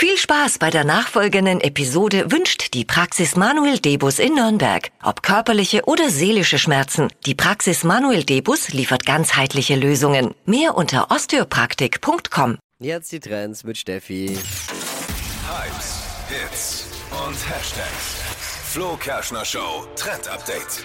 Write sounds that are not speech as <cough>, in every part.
Viel Spaß bei der nachfolgenden Episode wünscht die Praxis Manuel Debus in Nürnberg. Ob körperliche oder seelische Schmerzen, die Praxis Manuel Debus liefert ganzheitliche Lösungen. Mehr unter osteopraktik.com. Jetzt die Trends mit Steffi. Hypes, Hits und Hashtags. Flo Kerschner Show Trend Update.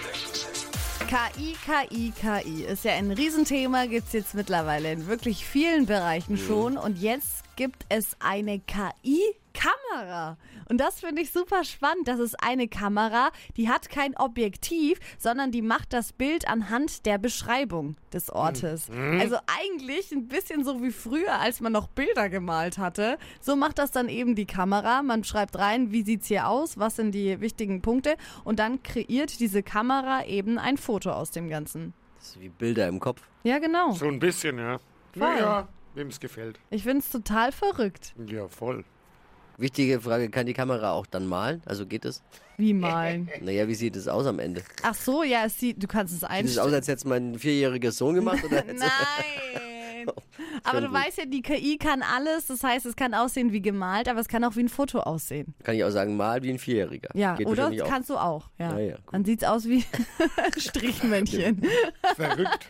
KI, KI, KI ist ja ein Riesenthema, gibt es jetzt mittlerweile in wirklich vielen Bereichen schon. Und jetzt gibt es eine KI-Kamera. Und das finde ich super spannend. Das ist eine Kamera, die hat kein Objektiv, sondern die macht das Bild anhand der Beschreibung des Ortes. Also eigentlich ein bisschen so wie früher, als man noch Bilder gemalt hatte. So macht das dann eben die Kamera. Man schreibt rein, wie sieht's hier aus, was sind die wichtigen Punkte und dann kreiert diese Kamera eben ein Foto aus dem Ganzen. Das ist wie Bilder im Kopf. Ja, genau. So ein bisschen, ja. Voll. Ja, wem es gefällt. Ich finde es total verrückt. Ja, voll. Wichtige Frage, kann die Kamera auch dann malen? Also geht es? Wie malen. <laughs> Naja, wie sieht es aus am Ende? Ach so, ja, es sieht, du kannst es Sieht es aus, einstellen. als hätte es mein vierjähriger Sohn gemacht? Oder <laughs> Nein. <laughs> Aber du gut. weißt ja, die KI kann alles. Das heißt, es kann aussehen wie gemalt, aber es kann auch wie ein Foto aussehen. Kann ich auch sagen, mal wie ein Vierjähriger. Ja, Geht oder? wahrscheinlich auch. Kannst du auch. Ja. Na ja, gut. Dann sieht es aus wie Strichmännchen. Verrückt.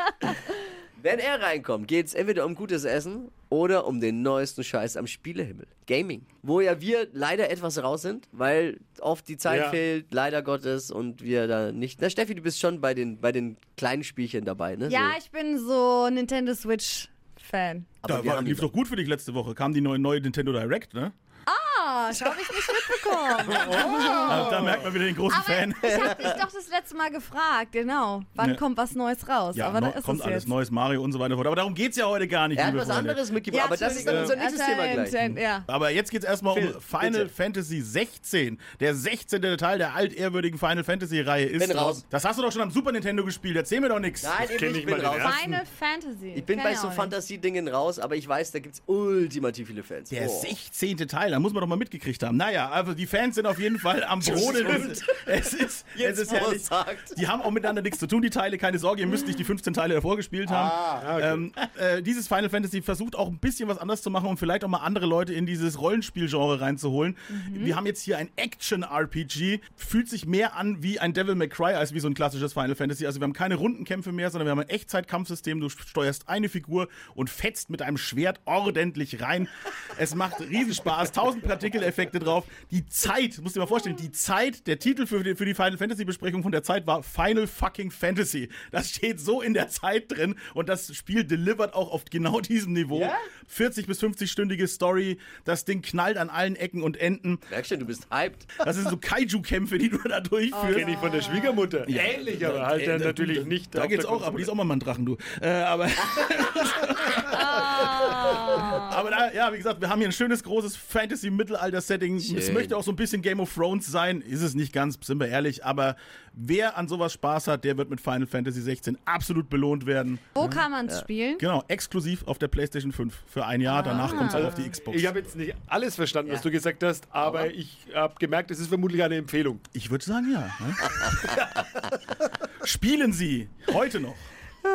Wenn er reinkommt, geht es entweder um gutes Essen oder um den neuesten Scheiß am Spielehimmel. Gaming. Wo ja wir leider etwas raus sind, weil oft die Zeit Ja. fehlt, leider Gottes, und wir da nicht. Na, Steffi, du bist schon bei den, bei den kleinen Spielchen dabei, ne? Ja, so. ich bin so Nintendo Switch-Fan. Aber Da war, lief doch gut für dich letzte Woche. Kam die neue, neue Nintendo Direct, ne? Ah, das habe ich nicht mitbekommen. Da, <laughs> da merkt man wieder den großen Oh. Aber Fan. ich habe dich doch das letzte Mal gefragt, genau. Wann Ja. kommt was Neues raus? Ja, aber da ist kommt es alles, jetzt. neues Mario und so weiter fort. Aber darum geht's ja heute gar nicht, Er hat was Freunde. anderes mitgebracht, aber das ist dann unser nächstes Thema gleich. Ja. Aber jetzt geht's erstmal um Final bitte. Fantasy 16. Der 16. Teil der altehrwürdigen Final Fantasy Reihe ist Bin raus. Das hast du doch schon am Super Nintendo gespielt. Erzähl mir doch nichts. Nein, ich ich bin mal den raus. ersten. Final Fantasy. Ich bin bei ich so. Fantasiedingen raus, aber ich weiß, da gibt's ultimativ viele Fans. Der Oh. 16. Teil, da muss man doch mal mitgekriegt haben. Naja, also die Fans sind auf jeden Fall am <laughs> Brodeln. Es ist, Jetzt, es ist herrlich. sagt. Die haben auch miteinander nichts zu tun, die Teile. Keine Sorge, ihr müsst nicht die 15 Teile davor gespielt haben. Ah, ähm, äh, dieses Final Fantasy versucht auch ein bisschen was anderes zu machen, um vielleicht auch mal andere Leute in dieses Rollenspielgenre reinzuholen. Mhm. Wir haben jetzt hier ein Action-RPG. Fühlt sich mehr an wie ein Devil May Cry als wie so ein klassisches Final Fantasy. Also wir haben keine Rundenkämpfe mehr, sondern wir haben ein Echtzeitkampfsystem. Du steuerst eine Figur und fetzt mit einem Schwert ordentlich rein. Es macht Riesenspaß. Tausend Partikeleffekte drauf. Die Zeit, musst du dir mal vorstellen, die Zeit, der Titel für die, für die Final Fantasy Besprechung von der Zeit war Final fucking Fantasy. Das steht so in der Zeit drin und das Spiel delivert auch auf genau diesem Niveau. Ja? 40 bis 50-stündige Story. Das Ding knallt an allen Ecken und Enden. Merkst du, du bist hyped. Das sind so Kaiju-Kämpfe, die du da durchführst. Kenne ich von der Schwiegermutter. Ähnlich, aber halt Äh, dann da- natürlich nicht. Da geht's auch, aber die ist auch mal ein Drachen, du. Äh, aber, <laughs> <laughs> aber da, ja, wie gesagt, wir haben hier ein schönes, großes Fantasy-Mittelalter-Setting. Es Schön. möchte auch so ein bisschen Game of Thrones sein. Ist es nicht ganz, sind wir ehrlich. Aber wer an sowas Spaß hat, der wird mit Final Fantasy 16 absolut belohnt werden. Wo kann man es spielen? Genau, exklusiv auf der PlayStation 5 für ein Jahr. Danach kommt es auch auf die Xbox. Ich habe jetzt nicht alles verstanden, was du gesagt hast, aber ich habe gemerkt, es ist vermutlich eine Empfehlung. Ich würde sagen, ja. Ne? <laughs> Spielen Sie heute noch.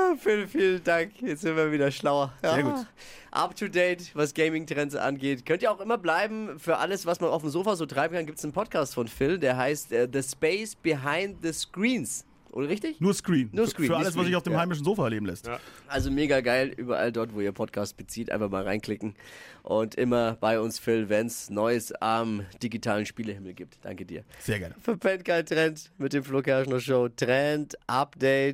Ja, <laughs> vielen, vielen Dank. Jetzt sind wir wieder schlauer. Ja. Sehr gut. Up to date, was Gaming-Trends angeht. Könnt ihr auch immer bleiben. Für alles, was man auf dem Sofa so treiben kann, gibt es einen Podcast von Phil, der heißt äh, The Space Behind the Screens. Oder richtig? Nur Screen. Nur Für- Screen, Für alles, was sich auf dem Ja. heimischen Sofa erleben lässt. Ja. Also mega geil. Überall dort, wo ihr Podcast bezieht, einfach mal reinklicken. Und immer bei uns, Phil, wenn es Neues am digitalen Spielehimmel gibt. Danke dir. Sehr gerne. Verpennt kein Trend mit dem Flo Kerschner Show. Trend Update.